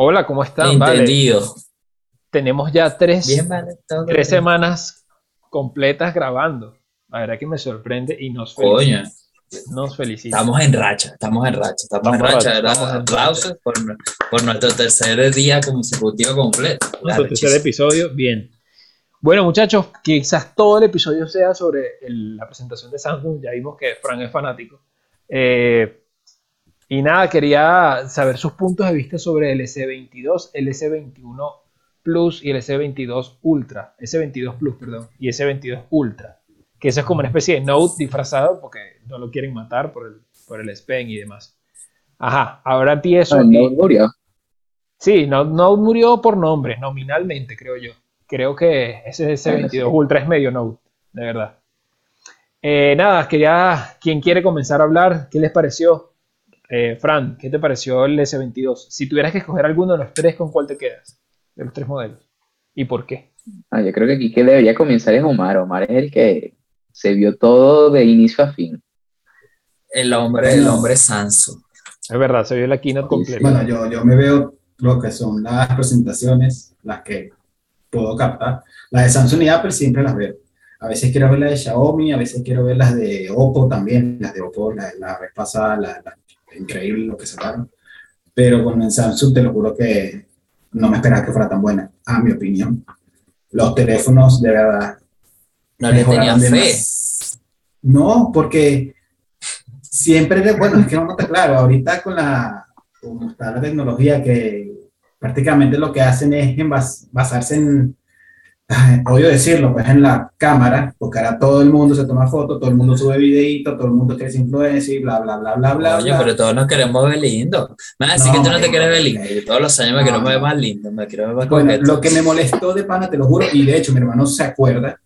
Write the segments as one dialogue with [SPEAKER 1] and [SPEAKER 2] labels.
[SPEAKER 1] Hola, ¿cómo están?
[SPEAKER 2] Entendido.
[SPEAKER 1] Tenemos ya tres,
[SPEAKER 2] Bien, vale. todo
[SPEAKER 1] tres
[SPEAKER 2] bien.
[SPEAKER 1] semanas completas grabando. La verdad que me sorprende y nos
[SPEAKER 2] Coño,
[SPEAKER 1] felicita. Nos felicita.
[SPEAKER 2] estamos en racha, estamos en racha, estamos, en
[SPEAKER 1] Estamos en
[SPEAKER 2] racha,
[SPEAKER 1] estamos en
[SPEAKER 2] Aplausos por, por nuestro tercer día consecutivo completo.
[SPEAKER 1] Nuestro tercer episodio, bien. Bueno, muchachos, quizás todo el episodio sea sobre el- la presentación de Samsung. Ya vimos que Frank es fanático. Eh, y nada, quería saber sus puntos de vista sobre el S22, el S21 Plus y el S22 Ultra. S22 Plus, perdón, y S22 Ultra. Que eso es como una especie de Note disfrazado porque no lo quieren matar por el, por el S Pen y demás. Ajá, ahora empiezo.
[SPEAKER 3] Ah,
[SPEAKER 1] y-
[SPEAKER 3] no murió.
[SPEAKER 1] Sí, no, Note murió por nombre, nominalmente, creo yo. Creo que ese S22 Ultra es medio Note, de verdad. Eh, nada, quería. ¿Quién quiere comenzar a hablar? ¿Qué les pareció? Eh, Fran, ¿qué te pareció el S22? Si tuvieras que escoger alguno de los tres, ¿con cuál te quedas? De los tres modelos. ¿Y por qué?
[SPEAKER 3] Ah, yo creo que aquí que debería comenzar es Omar. Omar es el que se vio todo de inicio a fin.
[SPEAKER 2] El hombre, el hombre Sanso.
[SPEAKER 1] Es verdad, se vio la keynote completa.
[SPEAKER 4] Bueno, yo, yo me veo lo que son las presentaciones, las que puedo captar. Las de Samsung y Apple siempre las veo. A veces quiero ver las de Xiaomi, a veces quiero ver las de Oppo también. Las de Oppo, la, la vez pasada, la, la- increíble lo que sacaron. Pero con el Samsung te lo juro que no me esperaba que fuera tan buena, a mi opinión. Los teléfonos, de verdad,
[SPEAKER 2] No le tenía
[SPEAKER 4] mejoraron
[SPEAKER 2] fe.
[SPEAKER 4] No, porque siempre, de- bueno, es que a estar claro, ahorita con la, como está la tecnología que prácticamente lo que hacen es en bas- basarse en, odio decirlo, pues en la cámara, porque ahora todo el mundo se toma fotos, todo el mundo sube videíto, todo el mundo quiere ser influencer y bla, bla, bla, bla, bla.
[SPEAKER 2] Oye,
[SPEAKER 4] bla.
[SPEAKER 2] pero todos nos queremos ver lindo. Me vas a decir
[SPEAKER 4] No,
[SPEAKER 2] que tú no te quieres ver lindo. Yo todos los años me quiero
[SPEAKER 4] No,
[SPEAKER 2] ver
[SPEAKER 4] no.
[SPEAKER 2] más lindo, me quiero ver más
[SPEAKER 4] Bueno,
[SPEAKER 2] coqueto.
[SPEAKER 4] lo que me molestó de pana, te lo juro, y de hecho mi hermano se acuerda,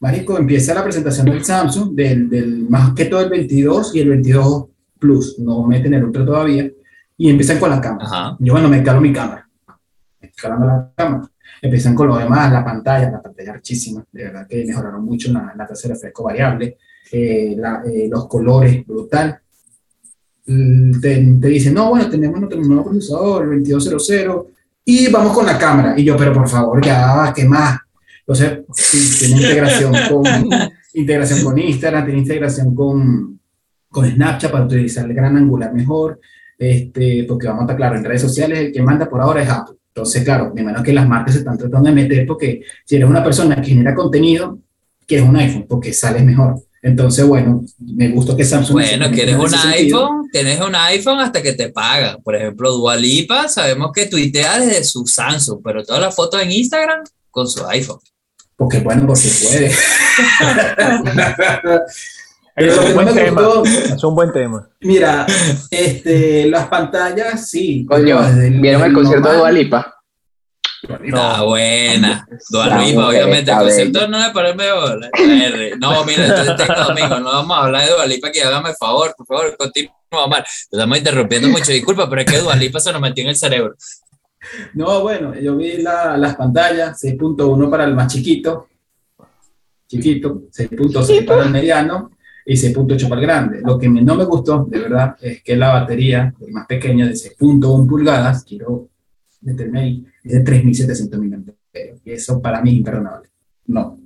[SPEAKER 4] Marico, empieza la presentación del Samsung, del, del más que todo el 22 y el 22 Plus, no meten el Ultra todavía, y empiezan con la cámara.
[SPEAKER 2] Ajá.
[SPEAKER 4] Yo, bueno, me calo mi cámara, me calando la cámara. Empiezan con lo demás, la pantalla, la pantalla archísima, de verdad que mejoraron mucho la, la tasa de refresco variable, eh, la- eh, los colores, brutal. Mm, Te, te dicen, no, bueno, tenemos nuestro nuevo procesador, el 2200, y vamos con la cámara. Y yo, pero por favor, ya, ¿qué más? Entonces, sí, tiene integración con, integración con Instagram, tiene integración con, con Snapchat para utilizar el gran angular mejor, este, porque vamos a estar claro, en redes sociales el que manda por ahora es Apple. Entonces, claro, me imagino que las marcas se están tratando de meter porque si eres una persona que genera contenido, quieres un iPhone porque sales mejor. Entonces, bueno, me gusta que Samsung...
[SPEAKER 2] Bueno,
[SPEAKER 4] meta en
[SPEAKER 2] un iPhone, tienes un iPhone hasta que te pagan. Por ejemplo, Dualipa, sabemos que tuitea desde su Samsung, pero todas las fotos en Instagram con su iPhone.
[SPEAKER 4] Porque bueno, porque puede. Pero
[SPEAKER 1] Es un buen tema.
[SPEAKER 4] gustó,
[SPEAKER 1] Es un buen tema.
[SPEAKER 4] mira, este, las pantallas, sí.
[SPEAKER 3] Coño, ¿vieron el concierto de Dualipa?
[SPEAKER 2] Está buena. Dualipa, obviamente. El
[SPEAKER 3] bello.
[SPEAKER 2] no le parece bola. R. No, mira, entonces tengo domingo. No vamos a hablar de Dualipa, que hágame el favor, por favor, continúa, Omar. Te estamos interrumpiendo mucho, disculpa, pero es que Dualipa se nos metió en el cerebro.
[SPEAKER 4] No, bueno, yo vi la- las pantallas, 6.1 para el más chiquito, chiquito, 6.6 para el mediano y 6.8 para el grande. Lo que no me gustó, de verdad, es que la batería el más pequeña de 6.1 pulgadas, quiero meterme ahí, es de 3.700 mAh. Y eso para mí es imperdonable. No.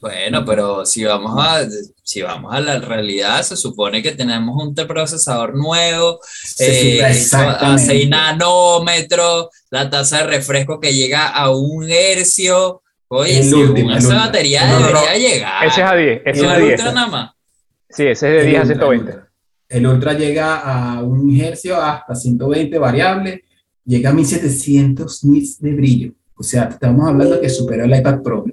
[SPEAKER 2] Bueno, pero si vamos a, si vamos a la realidad, se supone que tenemos un procesador nuevo, eh, a
[SPEAKER 4] exactamente.
[SPEAKER 2] 6 nanómetros, la tasa de refresco que llega a un hercio. Oye, si
[SPEAKER 4] último,
[SPEAKER 2] esa
[SPEAKER 4] último.
[SPEAKER 2] batería
[SPEAKER 1] No, no, no.
[SPEAKER 2] debería llegar.
[SPEAKER 1] Ese es a 10. Ese es a
[SPEAKER 2] el
[SPEAKER 1] 10.
[SPEAKER 2] ultra nada más.
[SPEAKER 1] Sí, ese es de 10 a
[SPEAKER 4] El ultra,
[SPEAKER 1] 120.
[SPEAKER 4] el ultra. Llega a un hercio hasta 120 variable, llega a 1700 nits de brillo. O sea, estamos hablando que superó el iPad Pro.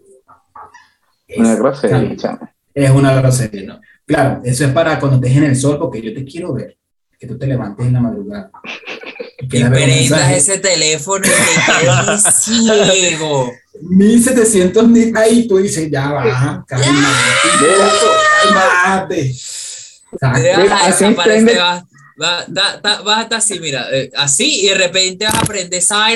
[SPEAKER 3] Una
[SPEAKER 4] Es,
[SPEAKER 3] grosería, chamo.
[SPEAKER 4] es una grosería. ¿no? Claro, eso es para cuando estés en el sol, porque yo te quiero ver. Que tú te levantes en la madrugada. Un
[SPEAKER 2] prendas ese teléfono y te ciego.
[SPEAKER 4] 1700 nits ahí, tú dices, ya va, cálmate. Cálmate. Exacto.
[SPEAKER 2] Te vas vas, así, mira, eh, así, y de repente vas a aprender esa.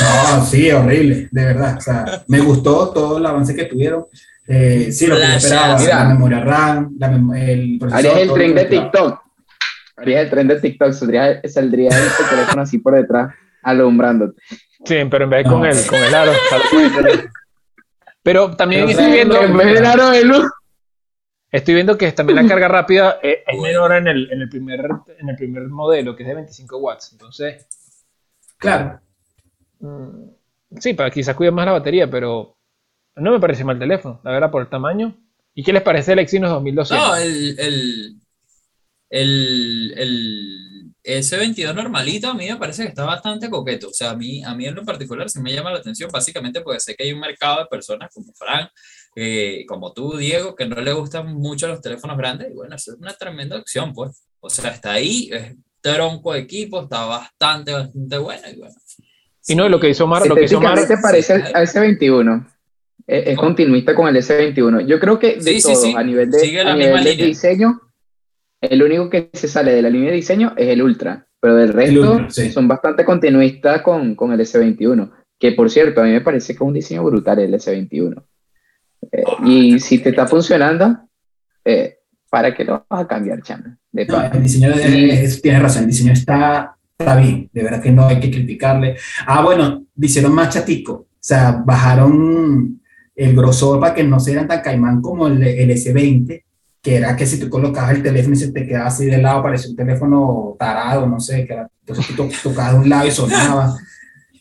[SPEAKER 4] No, sí, horrible, de verdad. O sea, me gustó todo el avance que tuvieron. Eh, sí, lo que yo esperaba,
[SPEAKER 3] mira.
[SPEAKER 4] la memoria RAM, la mem- el procesador,
[SPEAKER 3] Harías el tren de. TikTok. Harías el tren de TikTok. Saldría, saldría el teléfono así por detrás. alumbrándote.
[SPEAKER 1] Sí, pero en vez de
[SPEAKER 4] No.
[SPEAKER 1] con el, con el aro. Pero también
[SPEAKER 4] Pero,
[SPEAKER 1] estoy viendo,
[SPEAKER 3] En vez del aro de luz.
[SPEAKER 1] Estoy viendo que también la carga rápida es, es menor en el, en, el primer, en el primer modelo, que es de 25 watts. Entonces,
[SPEAKER 4] Claro.
[SPEAKER 1] mm, sí, para quizás cuide más la batería, pero no me parece mal teléfono, la verdad, por el tamaño. ¿Y qué les parece el Exynos 2200?
[SPEAKER 2] No, el, el, el, el S22 normalito a mí me parece que está bastante coqueto. O sea, a mí, a mí en lo particular sí me llama la atención, básicamente porque sé que hay un mercado de personas como Frank, eh, como tú, Diego, que no le gustan mucho los teléfonos grandes. Y bueno, eso es una tremenda opción, pues. O sea, está ahí, es tronco de equipo, está bastante, bastante bueno. Y bueno.
[SPEAKER 1] y no, lo que hizo Omar, lo que hizo Omar,
[SPEAKER 3] Estéticamente parece al al S21. Es, es continuista con el S21. Yo creo que de
[SPEAKER 2] Sí, sí,
[SPEAKER 3] todo,
[SPEAKER 2] sí.
[SPEAKER 3] a nivel de, a nivel de diseño, el único que se sale de la línea de diseño es el Ultra. Pero del resto
[SPEAKER 4] Ultra, sí.
[SPEAKER 3] son bastante continuistas con, con el S21. Que por cierto, a mí me parece que es un diseño brutal el S21. Eh, y si te está funcionando, eh, ¿para qué lo vas a cambiar, chama? De
[SPEAKER 4] No, el diseño de- es- tiene razón, el diseño está, está bien, de verdad que no hay que criticarle. Ah, bueno, hicieron más chatico, o sea, bajaron el grosor para que no sean tan caimán como el, el S20, que era que si tú colocabas el teléfono y se te quedaba así de lado, parecía un teléfono tarado, no sé, que era, entonces tú to- tocabas de un lado y sonaba.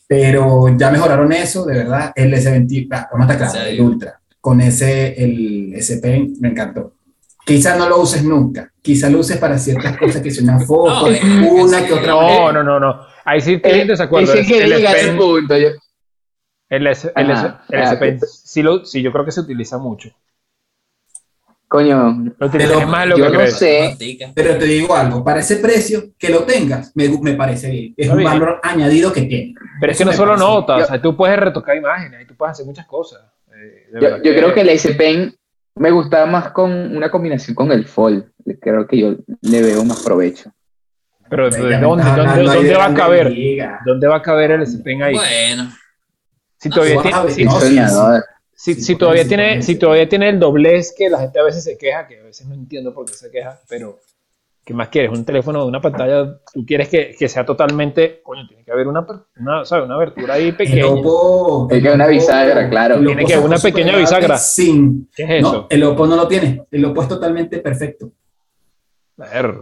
[SPEAKER 4] Pero ya mejoraron eso, de verdad. El S20, ah, vamos a
[SPEAKER 2] Sí.
[SPEAKER 4] el Ultra, con ese, el SP me encantó. Quizás no lo uses nunca, quizás lo uses para ciertas cosas que son una foto,
[SPEAKER 2] No, es que
[SPEAKER 4] una que otra.
[SPEAKER 1] no, no, no, no. Ahí sí estoy en desacuerdo.
[SPEAKER 3] Ese que
[SPEAKER 1] El
[SPEAKER 3] ese
[SPEAKER 1] Pen-
[SPEAKER 3] punto. yo-
[SPEAKER 1] el S- el S-
[SPEAKER 3] Ajá,
[SPEAKER 1] el S Pen,
[SPEAKER 3] ah,
[SPEAKER 1] sí, lo- sí, yo creo que se utiliza mucho.
[SPEAKER 3] coño,
[SPEAKER 1] Lo
[SPEAKER 4] Pero
[SPEAKER 1] más lo
[SPEAKER 3] yo
[SPEAKER 1] que
[SPEAKER 3] no
[SPEAKER 1] crees.
[SPEAKER 3] sé.
[SPEAKER 4] Pero te digo algo, para ese precio, que lo tengas, me, me parece bien. Es un
[SPEAKER 1] bien.
[SPEAKER 4] valor añadido que tiene.
[SPEAKER 1] Pero es que no solo
[SPEAKER 4] parece.
[SPEAKER 1] notas,
[SPEAKER 3] Yo-
[SPEAKER 1] o sea, tú puedes retocar imágenes y tú puedes hacer muchas cosas.
[SPEAKER 3] Yo, creo que el S Pen me gustaba más con una combinación con el Fold. Creo que yo le veo más provecho.
[SPEAKER 1] Pero
[SPEAKER 4] Ya
[SPEAKER 1] ¿de
[SPEAKER 4] me
[SPEAKER 1] ¿dónde, dónde, va a caber? ¿Dónde va a caber el S Pen ahí?
[SPEAKER 2] Bueno,
[SPEAKER 1] Si todavía tiene, si, si-
[SPEAKER 4] sí,
[SPEAKER 1] si
[SPEAKER 4] por
[SPEAKER 1] todavía tiene, si todavía tiene el doblez que la gente a veces se queja, que a veces no entiendo por qué se queja, pero ¿qué más quieres? Un teléfono de una pantalla, tú quieres que, que sea totalmente, coño, tiene que haber una, una, ¿sabes? una abertura ahí
[SPEAKER 4] El
[SPEAKER 1] pequeña.
[SPEAKER 4] Oppo.
[SPEAKER 3] Hay que
[SPEAKER 4] el
[SPEAKER 3] una bisagra, claro.
[SPEAKER 4] el
[SPEAKER 1] Tiene
[SPEAKER 4] Oppo
[SPEAKER 1] que
[SPEAKER 4] sacó
[SPEAKER 1] una pequeña bisagra.
[SPEAKER 4] Sin.
[SPEAKER 1] ¿Qué es
[SPEAKER 4] No,
[SPEAKER 1] eso?
[SPEAKER 4] el Oppo no lo tiene. El Oppo es totalmente perfecto.
[SPEAKER 1] Ver.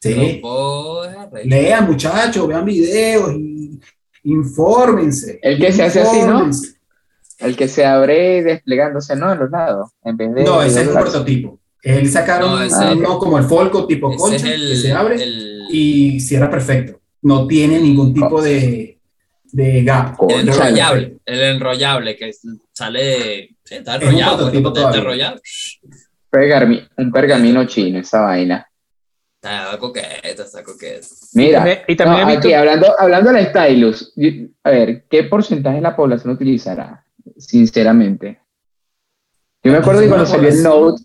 [SPEAKER 4] Sí.
[SPEAKER 2] Oppo es arrecho.
[SPEAKER 4] Lean, muchachos, vean videos y infórmense.
[SPEAKER 3] El que se hace así, ¿no? El que se abre desplegándose, ¿no? En los lados. En vez de.
[SPEAKER 4] No, ese es un
[SPEAKER 3] doblarse.
[SPEAKER 4] prototipo. Él sacaron
[SPEAKER 2] No,
[SPEAKER 4] uno como el Folco tipo concha,
[SPEAKER 2] es el,
[SPEAKER 4] que se abre
[SPEAKER 2] el-
[SPEAKER 4] y cierra perfecto. No tiene ningún tipo de, de gap.
[SPEAKER 2] El enrollable, el enrollable que sale, sí, está
[SPEAKER 4] un
[SPEAKER 2] enrollado, pues,
[SPEAKER 4] prototipo
[SPEAKER 2] está enrollado.
[SPEAKER 3] Pergami- un pergamino chino, esa vaina.
[SPEAKER 2] Está coqueto, está coqueto.
[SPEAKER 3] Mira,
[SPEAKER 1] y también
[SPEAKER 3] no, aquí hablando, hablando del stylus, a ver, ¿qué porcentaje de la población utilizará? Sinceramente. Yo me acuerdo que cuando salió el Note,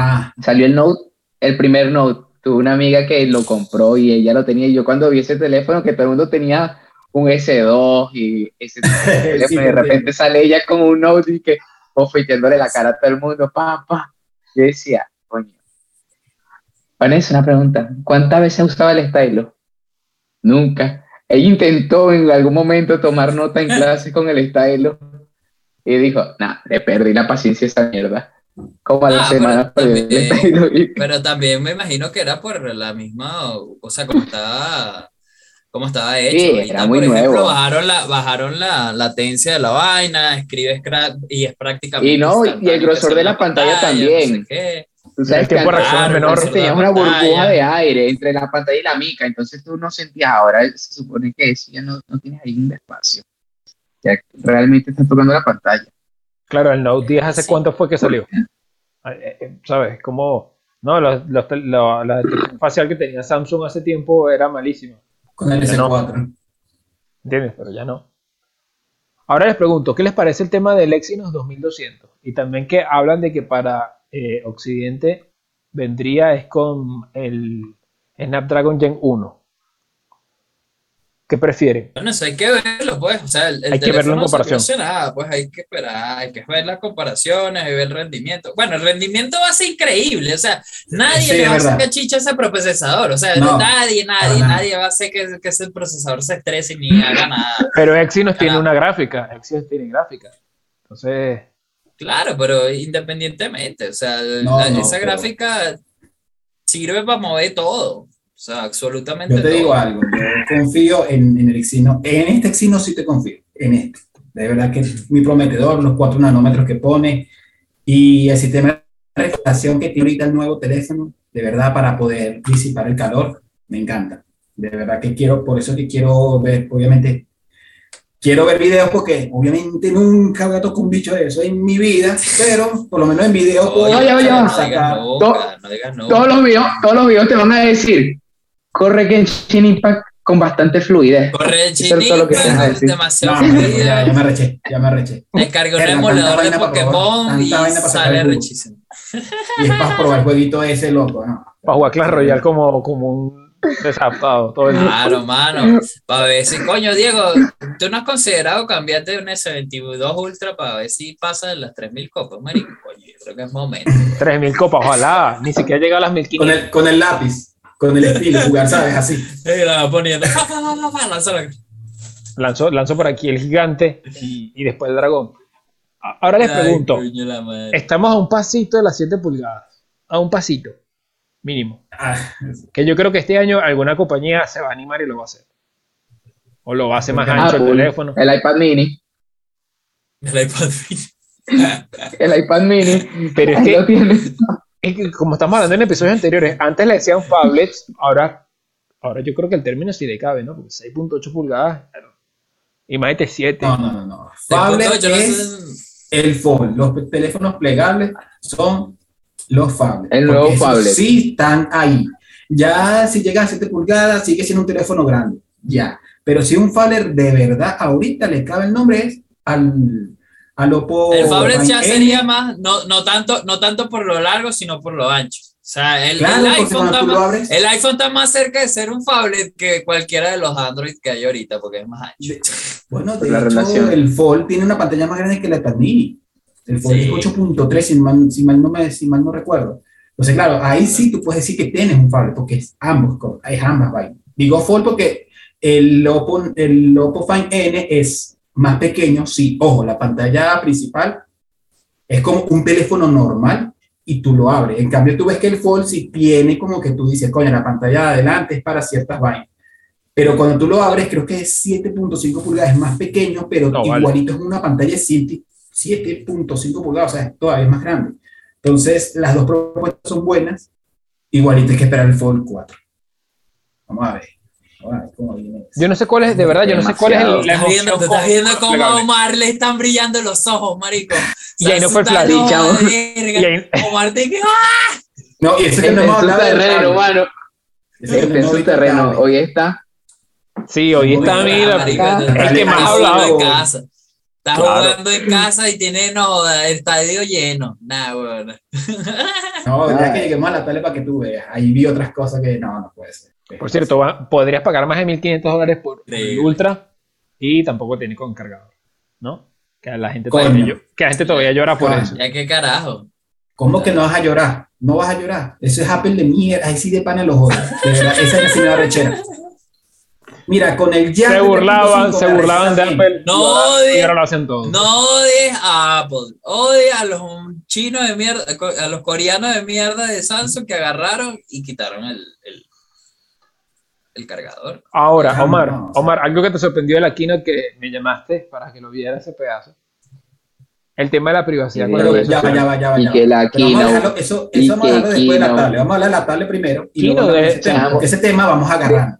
[SPEAKER 4] Ah,
[SPEAKER 3] salió el Note, el primer Note, tuve una amiga que lo compró y ella lo tenía. Y yo cuando vi ese teléfono que todo el mundo tenía un S2 y ese teléfono,
[SPEAKER 4] Sí,
[SPEAKER 3] y de
[SPEAKER 4] te
[SPEAKER 3] repente
[SPEAKER 4] entiendo.
[SPEAKER 3] sale ella con un Note y que ofreciéndole la cara a todo el mundo, pa, pa. Yo decía, coño. Vanessa, una pregunta. ¿Cuántas veces usaba el stylus? Nunca. Ella intentó en algún momento tomar nota en clase con el stylus y dijo, nah, le perdí la paciencia a esa mierda. Como a la
[SPEAKER 2] Ah, pero
[SPEAKER 3] semana el
[SPEAKER 2] también- Pero también me imagino que era por la misma, o sea, como estaba, como estaba hecho.
[SPEAKER 3] Sí, era
[SPEAKER 2] tal.
[SPEAKER 3] muy
[SPEAKER 2] por ejemplo,
[SPEAKER 3] nuevo.
[SPEAKER 2] bajaron la, bajaron la latencia de la vaina, escribes y es prácticamente.
[SPEAKER 3] Y no, y el grosor de la pantalla también.
[SPEAKER 2] no sé qué.
[SPEAKER 3] Tú sabes que
[SPEAKER 1] es
[SPEAKER 2] Claro,
[SPEAKER 1] menor.
[SPEAKER 3] tenías
[SPEAKER 2] la
[SPEAKER 3] una burbuja
[SPEAKER 2] pantalla.
[SPEAKER 3] de aire entre la pantalla y la mica, entonces tú no sentías, ahora se supone que eso ya no, no tienes ahí un espacio. Ya realmente estás tocando la pantalla.
[SPEAKER 1] Claro, el Note 10 hace
[SPEAKER 2] Sí.
[SPEAKER 1] cuánto fue que salió. Eh, eh, ¿Sabes? Como, no, los- los tel- la, la detección facial que tenía Samsung hace tiempo era malísima.
[SPEAKER 4] con el
[SPEAKER 1] Ya no.
[SPEAKER 4] S4.
[SPEAKER 1] ¿Entiendes? Pero ya no. Ahora les pregunto, ¿qué les parece el tema del Exynos 2200? Y también que hablan de que para eh, Occidente vendría es con el Snapdragon Gen 1. ¿Qué prefieren?
[SPEAKER 2] Bueno, eso hay que verlo, pues. O sea, el, el
[SPEAKER 1] Hay que verlo en comparación.
[SPEAKER 2] produce nada, pues hay que esperar, hay que ver las comparaciones, hay que ver el rendimiento. Bueno, el rendimiento va a ser increíble, o sea, nadie
[SPEAKER 4] Sí,
[SPEAKER 2] le va a sacar chicha a ese procesador, o sea,
[SPEAKER 4] No,
[SPEAKER 2] nadie, nadie, nadie va a hacer que, que ese procesador se estrese ni haga nada.
[SPEAKER 1] Pero Exynos tiene una gráfica. Exynos tiene gráfica. Entonces,
[SPEAKER 2] Claro, pero independientemente, o sea,
[SPEAKER 4] No,
[SPEAKER 2] la-
[SPEAKER 4] no,
[SPEAKER 2] esa
[SPEAKER 4] pero-
[SPEAKER 2] gráfica sirve para mover todo, o sea, absolutamente
[SPEAKER 4] Yo te
[SPEAKER 2] todo.
[SPEAKER 4] digo algo, yo confío en, en el Exynos. En este Exynos sí te confío, en este. De verdad que es muy prometedor, los 4 nanómetros que pone y el sistema de refrigeración que tiene ahorita el nuevo teléfono, de verdad para poder disipar el calor, me encanta. De verdad que quiero, por eso que quiero ver, obviamente, quiero ver videos porque obviamente nunca voy a tocar un bicho de eso en mi vida, pero por lo menos en video puedo
[SPEAKER 3] Oye, oye,
[SPEAKER 2] no digas nunca, no digas nunca.
[SPEAKER 3] Todos los videos, todos los videos te van a decir, corre Genshin Impact con bastante fluidez.
[SPEAKER 2] Corre
[SPEAKER 3] es a decir.
[SPEAKER 2] demasiado
[SPEAKER 4] No, no,
[SPEAKER 2] fluida.
[SPEAKER 4] ya, ya me arreché, ya me arreché.
[SPEAKER 2] Descargué un emulador de Pokémon y sale rechísimo.
[SPEAKER 4] Y es para probar el jueguito ese loco, ¿no?
[SPEAKER 1] para jugar Clash Royale como, como un desadaptado todo el día.
[SPEAKER 2] Claro, mano. Para ver si, coño, Diego, ¿tú no has considerado cambiarte de un S22 Ultra para ver si pasa de las 3000 copas, marico? Coño, yo creo que es momento.
[SPEAKER 1] 3000 copas, ojalá. Ni siquiera llega a las
[SPEAKER 4] Con
[SPEAKER 1] 1500.
[SPEAKER 4] el, con el lápiz, con el estilo, jugar, ¿sabes? Así.
[SPEAKER 2] Y la va poniendo.
[SPEAKER 1] Lanzo, lanzo por aquí el gigante y, y después el dragón. Ahora les
[SPEAKER 2] Ay,
[SPEAKER 1] pregunto, estamos a un pasito de las 7 pulgadas. A un pasito, mínimo.
[SPEAKER 4] Ah,
[SPEAKER 1] Que yo creo que este año alguna compañía se va a animar y lo va a hacer. O lo va a hacer más
[SPEAKER 4] Apple,
[SPEAKER 1] ancho el teléfono.
[SPEAKER 3] el iPad mini,
[SPEAKER 2] El iPad
[SPEAKER 3] el iPad mini,
[SPEAKER 1] Pero es
[SPEAKER 3] ahí
[SPEAKER 1] que. Es que como estamos hablando en episodios anteriores, antes le decían phablets, ahora, ahora yo creo que el término sí le cabe, ¿no? Porque 6.8 pulgadas, claro. Imagínate 7.
[SPEAKER 4] no, no, no, no. Phablet es el fold. Los teléfonos plegables son los phablets.
[SPEAKER 3] El nuevo phablet.
[SPEAKER 4] Sí están ahí. Ya si llega a 7 pulgadas, sigue siendo un teléfono grande. Ya. Pero si un phablet de verdad ahorita le cabe el nombre es al, al Oppo.
[SPEAKER 2] El Fablet ya sería más, no, no, tanto, no tanto por lo largo, sino por lo ancho. O sea, el,
[SPEAKER 4] Claro,
[SPEAKER 2] el iPhone está
[SPEAKER 4] lo
[SPEAKER 2] más,
[SPEAKER 4] abres-
[SPEAKER 2] el iPhone está más cerca de ser un phablet que cualquiera de los Android que hay ahorita, porque es más ancho.
[SPEAKER 4] De- Bueno,
[SPEAKER 3] Por
[SPEAKER 4] de
[SPEAKER 3] la
[SPEAKER 4] hecho,
[SPEAKER 3] relación.
[SPEAKER 4] el Fold tiene una pantalla más grande que la mini. El Fold
[SPEAKER 2] Sí.
[SPEAKER 4] es 8.3, si mal, si, mal no me, si mal no recuerdo. Entonces, claro, ahí sí tú puedes decir que tienes un Fold, porque es ambos, es ambas vainas. Digo Fold porque el Oppo, el Oppo Find N es más pequeño, sí, ojo, la pantalla principal es como un teléfono normal y tú lo abres. En cambio, tú ves que el Fold sí tiene como que tú dices, coño, la pantalla de adelante es para ciertas vainas. Pero cuando tú lo abres, creo que es 7.5 pulgadas, es más pequeño, pero
[SPEAKER 1] No, vale.
[SPEAKER 4] igualito es una pantalla de 7 7.5 pulgadas, o sea, es todavía más grande. Entonces, las dos propuestas son buenas, igualito hay que esperar el Fold 4. Vamos a ver.
[SPEAKER 1] Yo no sé cuál es, de verdad, yo no sé cuál es el- la
[SPEAKER 2] Estás viendo, estás cómo a. Omar le están brillando los ojos, marico.
[SPEAKER 1] Y ahí no fue el flash.
[SPEAKER 2] Omar te que ¡ah!
[SPEAKER 4] No, y eso que no
[SPEAKER 3] en
[SPEAKER 4] hemos
[SPEAKER 3] su
[SPEAKER 4] hablado del
[SPEAKER 3] terreno, mano.
[SPEAKER 4] Que
[SPEAKER 3] Está en su terreno. Hoy está.
[SPEAKER 1] Sí, hoy está mira, el que más hablado.
[SPEAKER 2] en casa. Está jugando en casa y tiene no, el estadio lleno. Nah, bueno.
[SPEAKER 4] No, ya que lleguemos a la tablet para que tú veas. Ahí vi otras cosas que no, no puede ser.
[SPEAKER 1] Por cierto, va- podrías pagar más de 1500 dólares por el. Ultra y tampoco tiene con cargador, ¿no? Que la gente
[SPEAKER 4] Coño.
[SPEAKER 1] todavía, que la gente todavía llora por
[SPEAKER 4] Coño.
[SPEAKER 1] eso.
[SPEAKER 2] Ya qué carajo.
[SPEAKER 4] ¿Cómo que no vas a llorar? No vas a llorar. Eso es Apple de mierda. Ahí sí de pana los odio. De verdad, esa es la rechera. Mira, con el ya.
[SPEAKER 1] Se burlaban, se burlaban de Apple
[SPEAKER 2] No odies-
[SPEAKER 1] ahora lo hacen todo.
[SPEAKER 2] No odies a Apple, odia a los chinos de mierda, a los coreanos de mierda de Samsung que agarraron y quitaron el, el, el cargador.
[SPEAKER 1] Ahora,
[SPEAKER 4] Ah,
[SPEAKER 1] Omar. Omar, algo que te sorprendió de la keynote que me llamaste para que lo viera ese pedazo. El tema de la privacidad
[SPEAKER 3] Sí,
[SPEAKER 1] con las
[SPEAKER 3] ya,
[SPEAKER 4] va, ya va, ya va.
[SPEAKER 3] Y
[SPEAKER 4] ya
[SPEAKER 3] que la
[SPEAKER 4] Pero vamos a
[SPEAKER 3] keynote.
[SPEAKER 4] dejarlo- eso,
[SPEAKER 3] y
[SPEAKER 4] eso vamos a dejarlo después de la tablet. Vamos a hablar de la tablet primero. Y luego de ese tema, ese tema vamos a agarrar.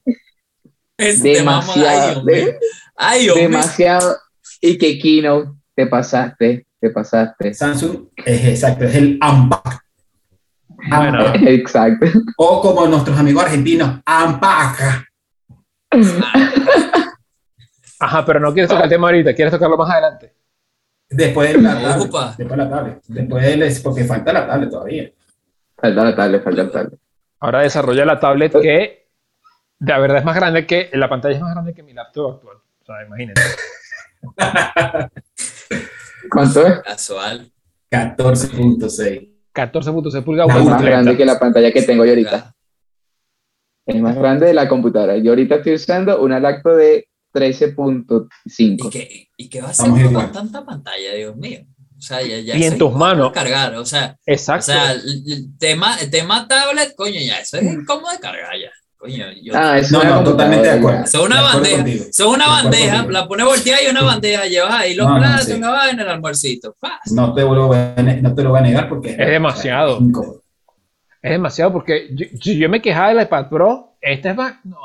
[SPEAKER 2] Ese tema, vamos- ay,
[SPEAKER 3] Demasiado. De-
[SPEAKER 2] Ay,
[SPEAKER 3] demasiado. Y que Keynote te pasaste. Te pasaste.
[SPEAKER 4] Samsung es exacto, es el AMPAC.
[SPEAKER 1] Bueno.
[SPEAKER 4] AMPAC.
[SPEAKER 3] Exacto.
[SPEAKER 4] O como nuestros amigos argentinos, AMPAC.
[SPEAKER 1] Ajá, pero no quieres tocar el tema ahorita, quieres tocarlo más adelante.
[SPEAKER 4] Después de la tablet.
[SPEAKER 2] Opa.
[SPEAKER 4] Después de la tablet. Después de, porque falta la tablet todavía.
[SPEAKER 3] Falta la tablet, falta la tablet.
[SPEAKER 1] Ahora desarrolla la tablet que La verdad es más grande que, la pantalla es más grande que mi laptop actual. O sea, imagínate.
[SPEAKER 3] ¿Cuánto es?
[SPEAKER 2] Casual.
[SPEAKER 4] 14.6.
[SPEAKER 1] 14.6 pulgadas.
[SPEAKER 3] Es más
[SPEAKER 1] 30.
[SPEAKER 3] grande que la pantalla que tengo yo ahorita. Es más grande de la computadora. Yo ahorita estoy usando una lacto de
[SPEAKER 2] ¿Y
[SPEAKER 3] 13.5.
[SPEAKER 2] qué, ¿Y qué va a hacer con tanta pantalla, Dios mío? O sea, ya, ya
[SPEAKER 1] Y en tus manos.
[SPEAKER 2] cargar, o sea, o
[SPEAKER 1] Exacto.
[SPEAKER 2] sea, el, el tema, el tema tablet, coño, ya, eso es incómodo de cargar ya. Coño, yo,
[SPEAKER 3] Ah,
[SPEAKER 4] No, no, totalmente de acuerdo.
[SPEAKER 2] Son una
[SPEAKER 4] acuerdo
[SPEAKER 2] bandeja.
[SPEAKER 4] contigo.
[SPEAKER 2] son una bandeja,
[SPEAKER 4] contigo.
[SPEAKER 2] la pones volteada y una bandeja, llevas ahí los
[SPEAKER 4] No, no,
[SPEAKER 2] platos,
[SPEAKER 4] sí.
[SPEAKER 2] una vaina, el almuercito.
[SPEAKER 4] No te, lo voy a, no te lo voy a negar porque
[SPEAKER 1] Es demasiado.
[SPEAKER 4] es
[SPEAKER 1] demasiado porque yo, si yo me quejaba del iPad Pro, este es más. No.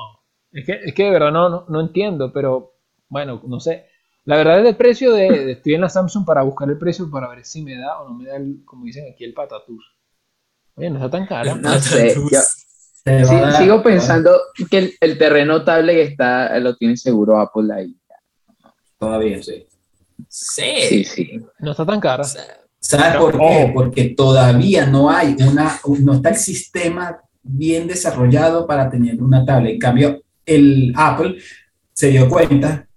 [SPEAKER 1] Es que, es que de verdad no, no, no entiendo, pero bueno, no sé. La verdad es el precio de, de- Estoy en la Samsung para buscar el precio para ver si me da o no me da, el, como dicen aquí, el patatús. Oye, no está tan cara.
[SPEAKER 3] No sé, yo- Sí,
[SPEAKER 4] a dar-
[SPEAKER 3] sigo pensando que el, el terreno tablet está, lo tiene seguro Apple ahí.
[SPEAKER 4] Todavía, sí.
[SPEAKER 2] Sí.
[SPEAKER 3] Sí, sí.
[SPEAKER 1] No está tan cara.
[SPEAKER 4] ¿Sabes por qué? Porque todavía no hay una, no está el sistema bien desarrollado para tener una tablet. En cambio, el Apple se dio cuenta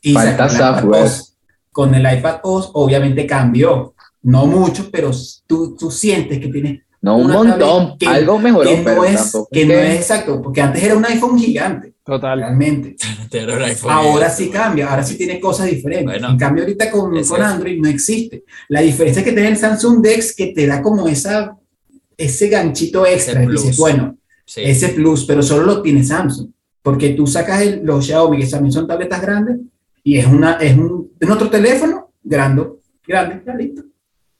[SPEAKER 4] y
[SPEAKER 3] Falta
[SPEAKER 4] sacó el iPad
[SPEAKER 3] software.
[SPEAKER 4] OS. Con el iPad OS obviamente cambió, no mucho, pero tú, tú sientes que tiene
[SPEAKER 3] No un montón,
[SPEAKER 4] que-
[SPEAKER 3] algo mejoró,
[SPEAKER 4] que no
[SPEAKER 3] pero
[SPEAKER 4] es,
[SPEAKER 3] tampoco.
[SPEAKER 4] que no es exacto, porque antes era un iPhone gigante,
[SPEAKER 1] Total.
[SPEAKER 4] realmente.
[SPEAKER 2] te era un iPhone.
[SPEAKER 4] Ahora sí cambia, ahora sí tiene cosas diferentes.
[SPEAKER 2] Bueno,
[SPEAKER 4] en cambio, ahorita con, con. Android no existe. La diferencia es que tiene el Samsung Dex que te da como esa, ese ganchito extra.
[SPEAKER 2] Ese
[SPEAKER 4] y dices,
[SPEAKER 2] plus.
[SPEAKER 4] bueno,
[SPEAKER 2] Sí.
[SPEAKER 4] ese plus, pero solo lo tiene Samsung. Porque tú sacas el- los Xiaomi, que también son tabletas grandes, y es, una, es, un, es otro teléfono grande, grande, ya listo.